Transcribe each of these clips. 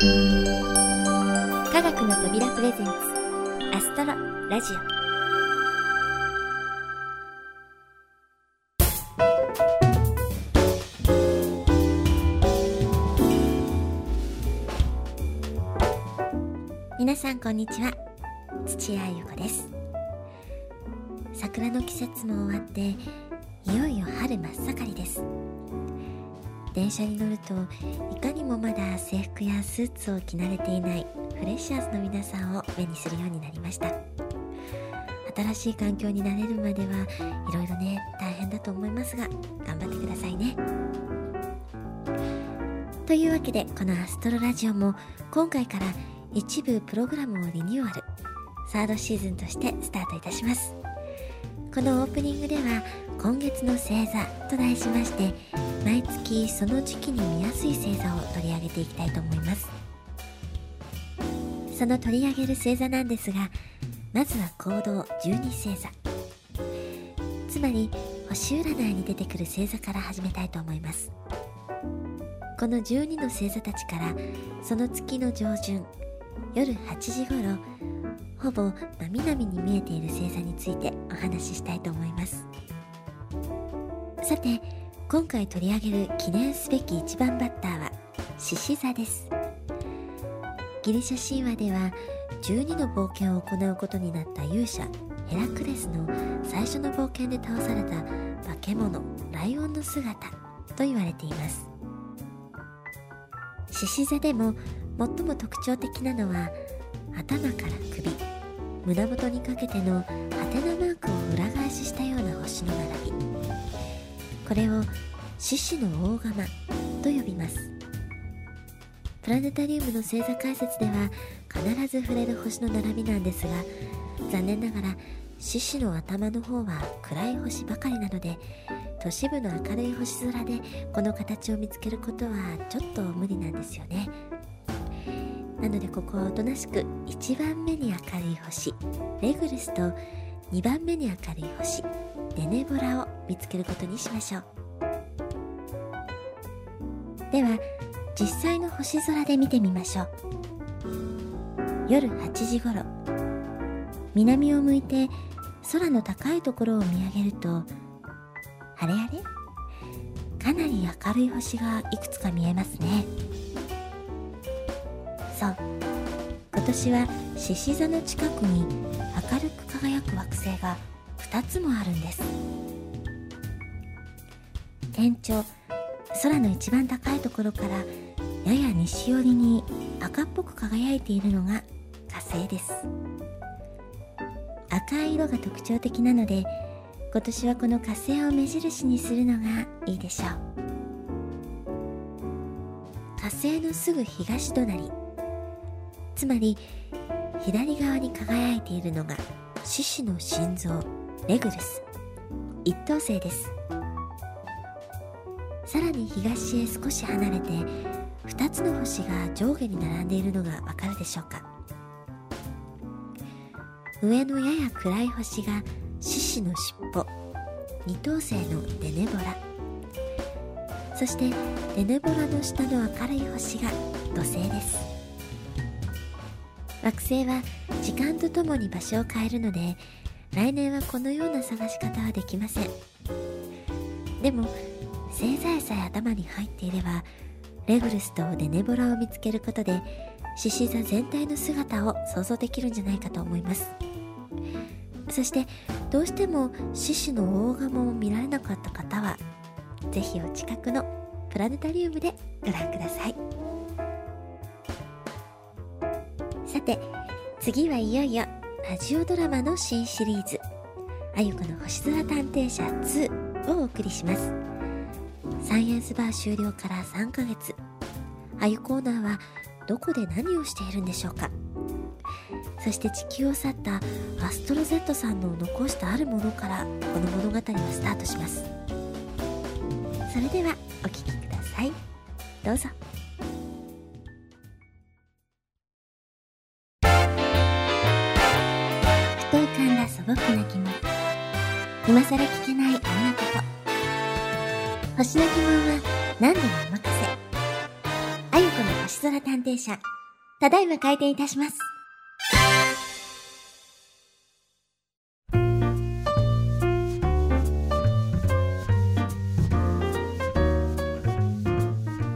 科学の扉プレゼンツアストロラジオ。皆さんこんにちは。土屋ゆ子です。桜の季節も終わっていよいよ春真っ盛りです。電車に乗るといかにもまだ制服やスーツを着慣れていないフレッシャーズの皆さんを目にするようになりました。新しい環境に慣れるまではいろいろね大変だと思いますが頑張ってくださいね。というわけでこのアストロラジオも今回から一部プログラムをリニューアル。サードシーズンとしてスタートいたします。このオープニングでは今月の星座と題しまして毎月その時期に見やすい星座を取り上げていきたいと思います。その取り上げる星座なんですがまずは行動12星座。つまり星占いに出てくる星座から始めたいと思います。この12の星座たちからその月の上旬夜8時頃ほぼ真南に見えている星座についてお話ししたいと思います。さて今回取り上げる記念すべき1番バッターは獅子座です。ギリシャ神話では12の冒険を行うことになった勇者ヘラクレスの最初の冒険で倒された化け物ライオンの姿と言われています。獅子座でも最も特徴的なのは頭から首胸元にかけてのハテナマークを裏返ししたような星の並び。これを獅子の大釜と呼びます。プラネタリウムの星座解説では必ず触れる星の並びなんですが残念ながら獅子の頭の方は暗い星ばかりなので都市部の明るい星空でこの形を見つけることはちょっと無理なんですよね。なのでここはおとなしく1番目に明るい星レグルスと2番目に明るい星デネボラを見つけることにしましょう。では実際の星空で見てみましょう。夜8時頃南を向いて空の高いところを見上げるとあれあれ？かなり明るい星がいくつか見えますね。そう。今年は獅子座の近くに明るく輝く惑星が2つもあるんです。天頂空の一番高いところからやや西寄りに赤っぽく輝いているのが火星です。赤い色が特徴的なので今年はこの火星を目印にするのがいいでしょう。火星のすぐ東隣。つまり左側に輝いているのが獅子の心臓レグルス。一等星です。さらに東へ少し離れて2つの星が上下に並んでいるのがわかるでしょうか。上のやや暗い星が獅子の尻尾。二等星のデネボラ。そしてデネボラの下の明るい星が土星です。惑星は時間とともに場所を変えるので来年はこのような探し方はできません。でも星座さえ頭に入っていればレグルスとデネボラを見つけることで獅子座全体の姿を想像できるんじゃないかと思います。そしてどうしても獅子の大釜を見られなかった方は是非お近くのプラネタリウムでご覧ください。て次はいよいよラジオドラマの新シリーズ「あゆこの星空探偵社2」をお送りします。サイエンスバー終了から3ヶ月。あゆコーナーはどこで何をしているんでしょうか。そして地球を去ったアストロ Z さんの残したあるものからこの物語はスタートします。それではお聴きください。どうぞ。何でもお任せあゆこの星空探偵社、ただいま開店いたします。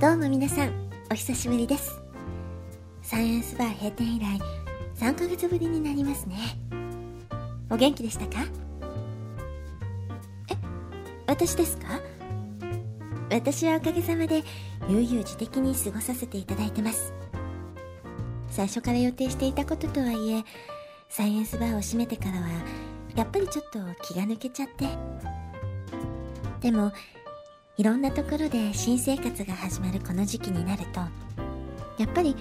どうも皆さん、お久しぶりです。サイエンスバー閉店以来、3ヶ月ぶりになりますね。お元気でしたか？え、私ですか？私はおかげさまで悠々自適に過ごさせていただいてます。最初から予定していたこととはいえサイエンスバーを閉めてからはやっぱりちょっと気が抜けちゃって。でもいろんなところで新生活が始まるこの時期になるとやっぱり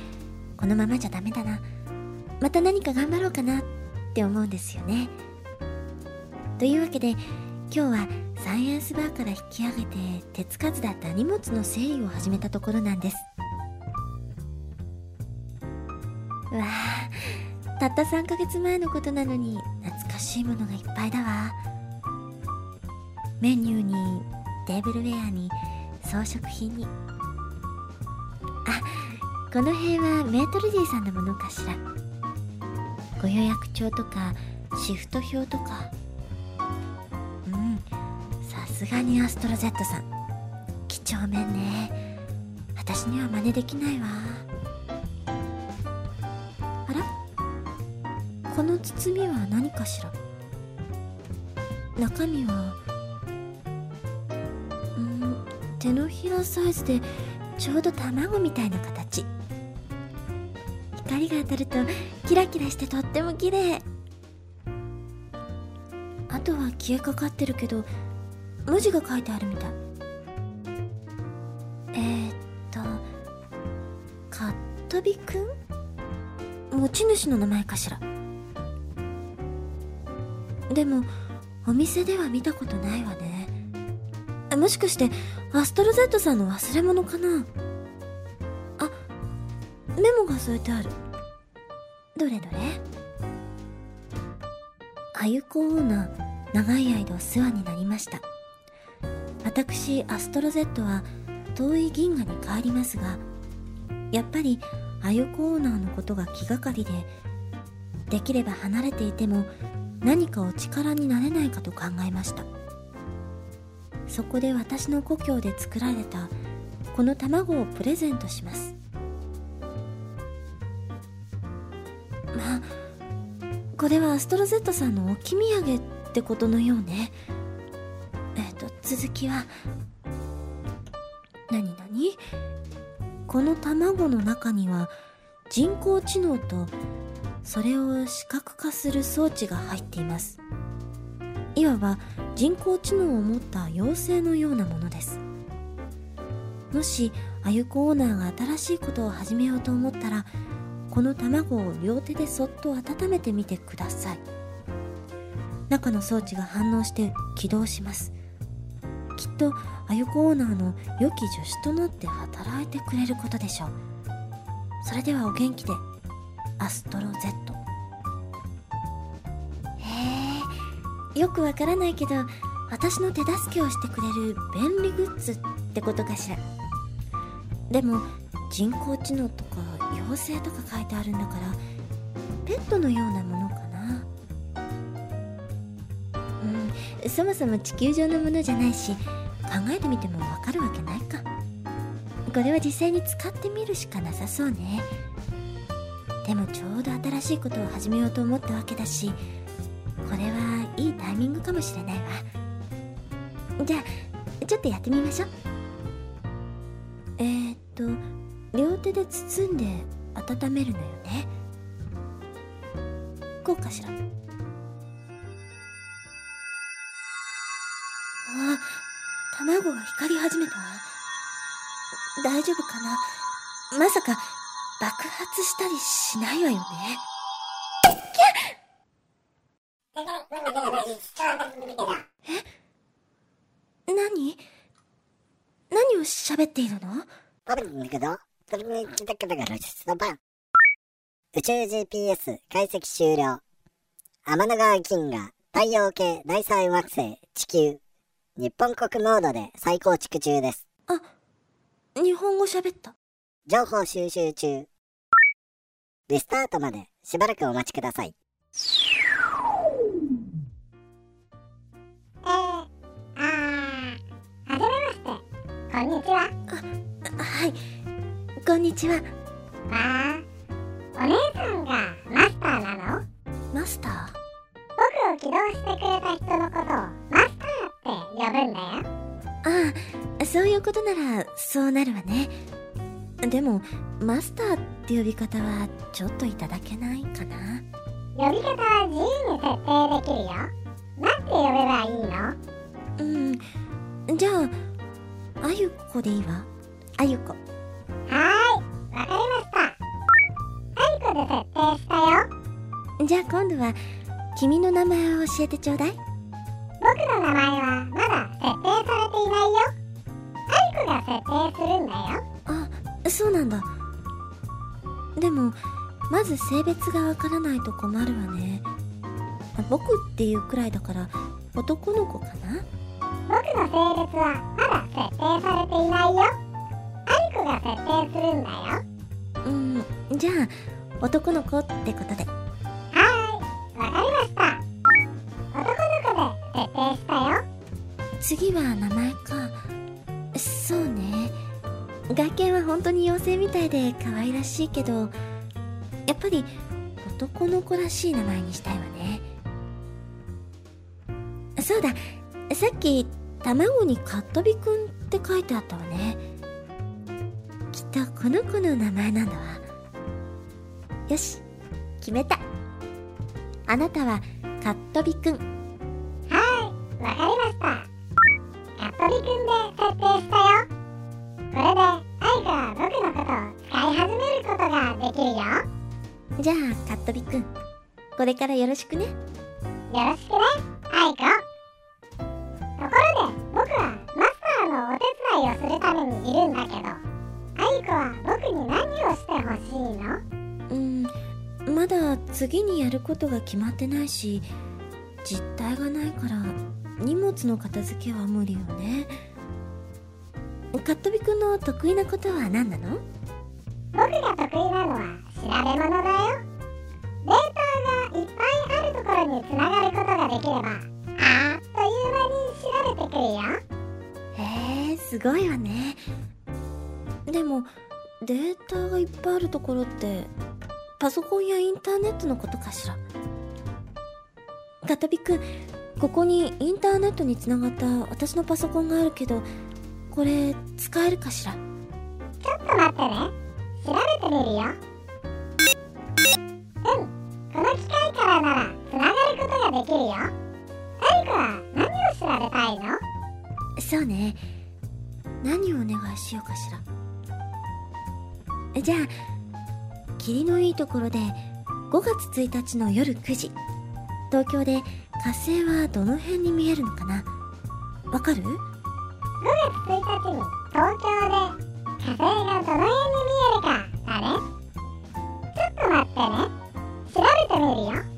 このままじゃダメだな。また何か頑張ろうかなって思うんですよね。というわけで今日はサイエンスバーから引き上げて手つかずだった荷物の整理を始めたところなんです。うわあたった3ヶ月前のことなのに懐かしいものがいっぱいだわ。メニューにテーブルウェアに装飾品に。あこの辺はメートルディさんのものかしら。ご予約帳とかシフト表とか。すがにアストロ Z さん。几帳面ね。私には真似できないわ。あら？この包みは何かしら？中身は？うん手のひらサイズでちょうど卵みたいな形。光が当たるとキラキラしてとっても綺麗。あとは消えかかってるけど文字が書いてあるみたい。えー、っとかっとびくん？持ち主の名前かしら。でもお店では見たことないわね。もしかしてアストロ Z さんの忘れ物かな？あメモが添えてある。どれどれ？あゆこオーナー長い間お世話になりました。私アストロ Z は遠い銀河に帰りますがやっぱりあゆこオーナーのことが気がかりでできれば離れていても何かお力になれないかと考えました。そこで私の故郷で作られたこの卵をプレゼントします。まあこれはアストロ Z さんの置き土産ってことのようね。続きは。何何？この卵の中には人工知能とそれを視覚化する装置が入っています。いわば人工知能を持った妖精のようなものです。もしあゆこオーナーが新しいことを始めようと思ったらこの卵を両手でそっと温めてみてください。中の装置が反応して起動します。きっとあゆこオーナーの良き助手となって働いてくれることでしょう。それではお元気で。アストロ Z へえよくわからないけど私の手助けをしてくれる便利グッズってことかしら。でも人工知能とか妖精とか書いてあるんだからペットのようなものそもそも地球上のものじゃないし考えてみてもわかるわけないか。これは実際に使ってみるしかなさそうね。でもちょうど新しいことを始めようと思ったわけだしこれはいいタイミングかもしれないわ。じゃあちょっとやってみましょう。えー、っと両手で包んで温めるのよね。こうかしら。卵が光り始めた大丈夫かな？まさか爆発したりしないわよね。え？何？何を喋っているの？宇宙 GPS 解析終了。天の川銀河、太陽系第三惑星、地球、日本国モードで再構築中です。あ、日本語喋った。情報収集中。リスタートまでしばらくお待ちください。えー、あー、はじめまして。こんにちは。はいこんにちはわあ、お姉さんがマスターなの？マスター？僕を起動してくれた人のことをマスターって呼ぶんだよ。ああそういうことならそうなるわねでもマスターって呼び方はちょっといただけないかな呼び方は自由に設定できるよ。なんて呼べばいいの？うんじゃああゆこでいいわあゆこはーい、わかりました。あいこで設定したよ。じゃあ今度は君の名前を教えてちょうだい僕の名前は設定するんだよ。あそうなんだでもまず性別がわからないと困るわね僕っていうくらいだから男の子かな？僕の性別はまだ設定されていないよ。あいこが設定するんだよ。うんじゃあ男の子ってことではーい、わかりました。男の子で設定したよ。次は名前外見は本当に妖精みたいで可愛らしいけどやっぱり男の子らしい名前にしたいわね。そうだ。さっき卵にカットビくんって書いてあったわね。きっとこの子の名前なんだわ。よし決めた。あなたはカットビくん。るよ。よ。じゃあカットビくん。これからよろしくね。ろしくね、アイコ。ところで、僕はマスターのお手伝いをするためにいるんだけど、アイコは僕に何をしてほしいの？うんまだ次にやることが決まってないし実体がないから荷物の片付けは無理よね。カットビくんの得意なことは何なの？僕が得意なのは調べ物だよ。データがいっぱいあるところにつながることができれば、あっという間に調べてくるよ。へえすごいわねでもデータがいっぱいあるところってパソコンやインターネットのことかしら？カットビくんここにインターネットにつながった私のパソコンがあるけどこれ使えるかしら？ちょっと待ってね。調べてみるよ。うん。この機械からならつながることができるよ。アイコは何を調べたいの？そうね何をお願いしようかしらじゃあ霧のいいところで5月1日の夜9時東京で火星はどの辺に見えるのかな？わかる ?5 月1日に東京るよ。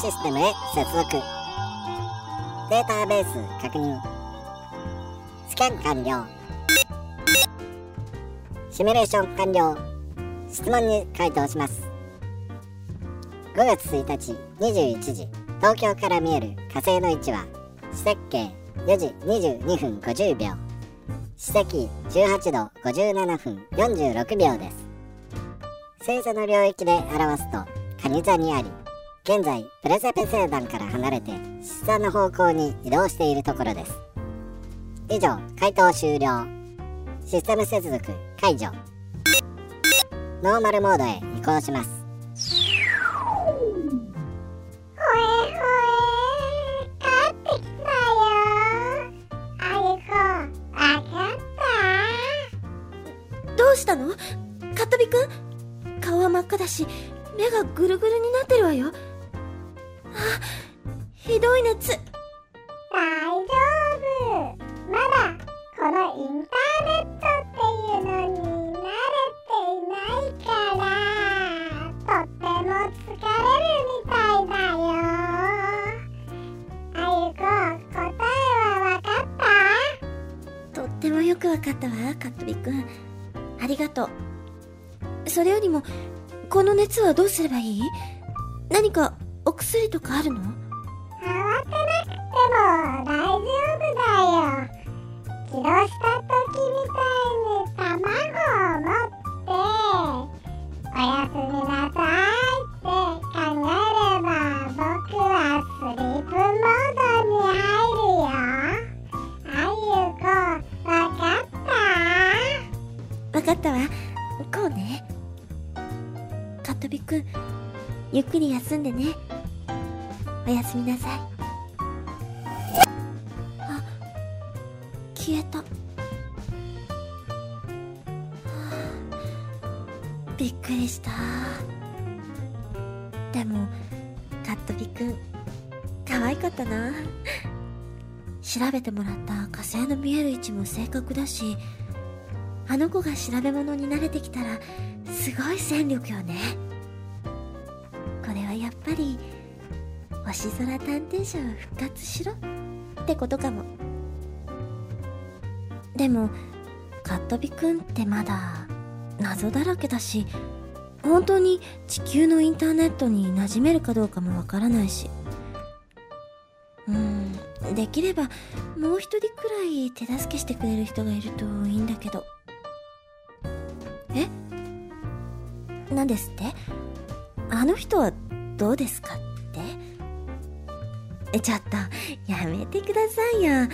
システムへ接続。データベース確認。スキャン完了。シミュレーション完了。質問に回答します。5月1日21時、東京から見える火星の位置は、四赤形4時22分50秒。四赤18度57分46秒です。星座の領域で表すと蟹座にあり現在プレセペ星団から離れて獅子座の方向に移動しているところです。以上回答終了。システム接続解除。ノーマルモードへ移行します。ほえほえ帰ってきたよ。あゆこわかった？どうしたの？カットビくん？顔は真っ赤だし目がぐるぐるになってるわよ。あひどい熱。大丈夫まだこのインターネットっていうのに慣れていないからとっても疲れるみたいだよあゆこ答えはわかったとってもよくわかったわカットビくんありがとう。それよりもこの熱はどうすればいい？何かお薬とかあるの？慌てなくても大丈夫だよ起動した時みたいに卵を持っておやすみなさいって考えれば僕はスリープモードに入るよ。あゆこわかった？わかったわ。こうね。カットビくんゆっくり休んでねおやすみなさい。あ消えた。はあびっくりした。でもカットビくん可愛かったな。調べてもらった火星の見える位置も正確だしあの子が調べ物に慣れてきたらすごい戦力よね。これはやっぱり星空探偵社を復活しろ。ってことかも。でもカットビくんってまだ謎だらけだし本当に地球のインターネットに馴染めるかどうかもわからないし。うんできればもう一人くらい手助けしてくれる人がいるといいんだけど。え？何ですって？あの人はどうですか？えちょっとやめてくださいよ。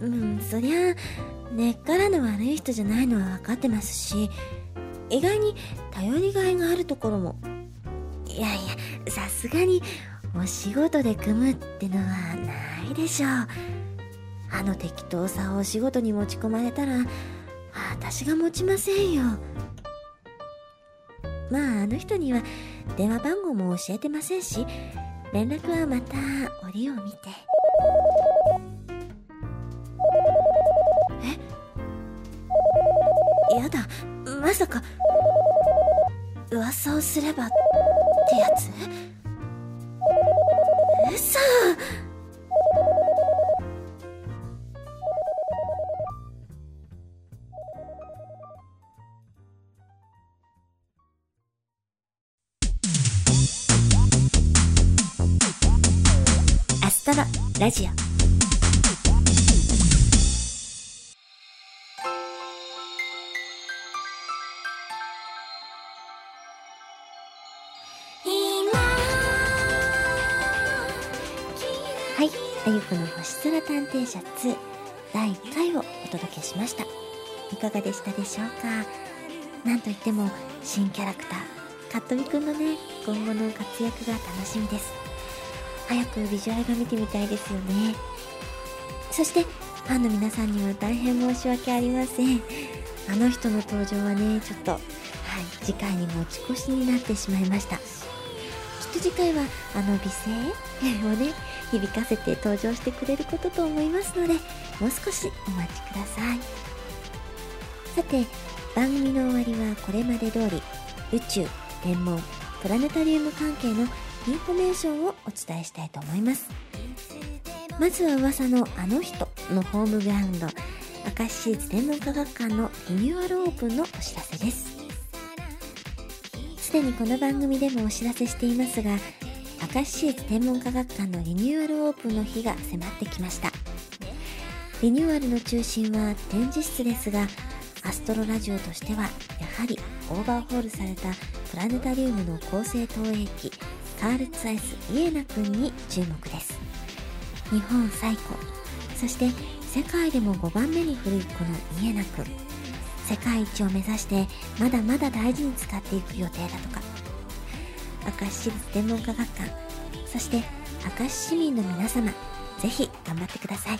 うんそりゃ根っからの悪い人じゃないのは分かってますし意外に頼りがいがあるところも。いやいやさすがにお仕事で組むってのはないでしょう。あの適当さをお仕事に持ち込まれたら私が持ちませんよ。まああの人には電話番号も教えてませんし連絡はまた折を見て。え？やだ。まさか。噂をすればってやつ？嘘！あゆこの星空探偵社2第1回をお届けしました。いかがでしたでしょうか？なんといっても新キャラクター、かっとびくんのね、今後の活躍が楽しみです。早くビジュアルが見てみたいですよね。そして、ファンの皆さんには大変申し訳ありません。あの人の登場はね、ちょっと、はい、次回に持ち越しになってしまいました。っと次回は、あの美声 をね、響かせて登場してくれることと思いますので、もう少しお待ちください。さて、番組の終わりはこれまで通り、宇宙、天文、プラネタリウム関係のインフォメーションをお伝えしたいと思います。まずは噂のあの人のホームグラウンド、明石市立天文科学館のリニューアルオープンのお知らせです。すでにこの番組でもお知らせしていますが、明石市立天文科学館のリニューアルオープンの日が迫ってきました。リニューアルの中心は展示室ですが、アストロラジオとしてはやはりオーバーホールされたプラネタリウムの恒星投影機カールツアイスイエナ君に注目です。日本最古。そして世界でも5番目に古いこのイエナ君。世界一を目指してまだまだ大事に使っていく予定だとか。明石市立天文科学館。そして明石市民の皆様ぜひ頑張ってください。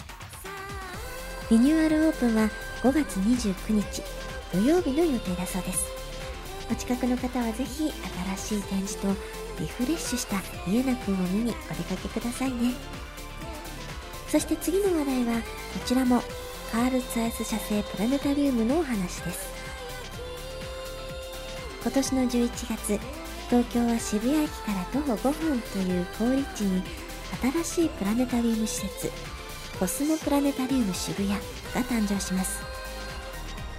リニューアルオープンは5月29日土曜日の予定だそうです。お近くの方はぜひ新しい展示とリフレッシュした家なくんを見にお出かけくださいね。そして次の話題はこちらもカール・ツァイス社製プラネタリウムのお話です。今年の11月東京は渋谷駅から徒歩5分という好立地に新しいプラネタリウム施設コスモプラネタリウム渋谷が誕生します。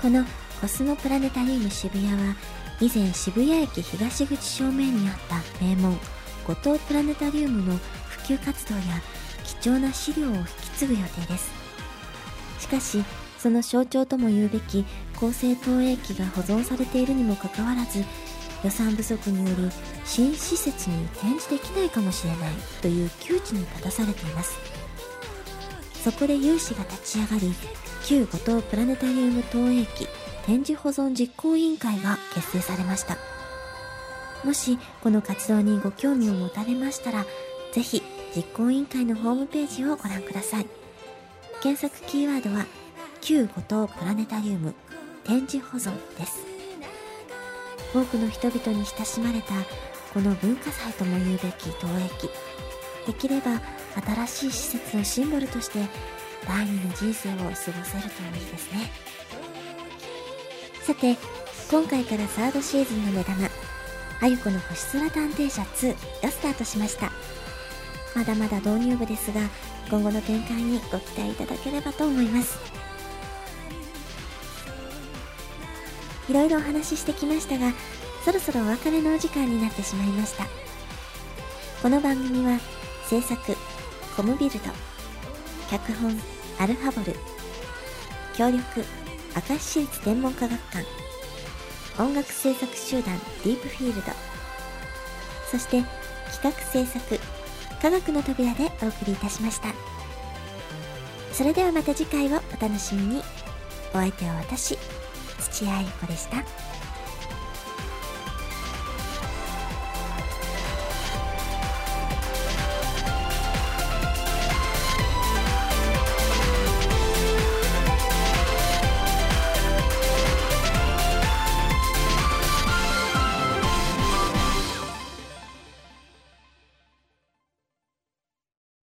このコスモプラネタリウム渋谷は以前渋谷駅東口正面にあった名門後藤プラネタリウムの普及活動や貴重な資料を引き継ぐ予定です。かしその象徴とも言うべき高性投影機が保存されているにもかかわらず予算不足により新施設に展示できないかもしれないという窮地に立たされています。そこで有志が立ち上がり旧五島プラネタリウム投影機展示保存実行委員会が結成されました。もしこの活動にご興味を持たれましたらぜひ実行委員会のホームページをご覧ください。検索キーワードは旧五島プラネタリウム展示保存です。多くの人々に親しまれたこの文化財とも言うべき投影機できれば新しい施設のシンボルとして第二の人生を過ごせるといいですね。さて今回からサードシーズンの目玉あゆこの星空探偵社2がスタートしました。まだまだ導入部ですが今後の展開にご期待いただければと思います。いろいろお話ししてきましたがそろそろお別れのお時間になってしまいました。この番組は制作コムビルド脚本アルファボル協力明石市立天文科学館音楽制作集団ディープフィールドそして企画制作科学の扉でお送りいたしましたそれではまた次回をお楽しみにお相手は私土屋愛子でした。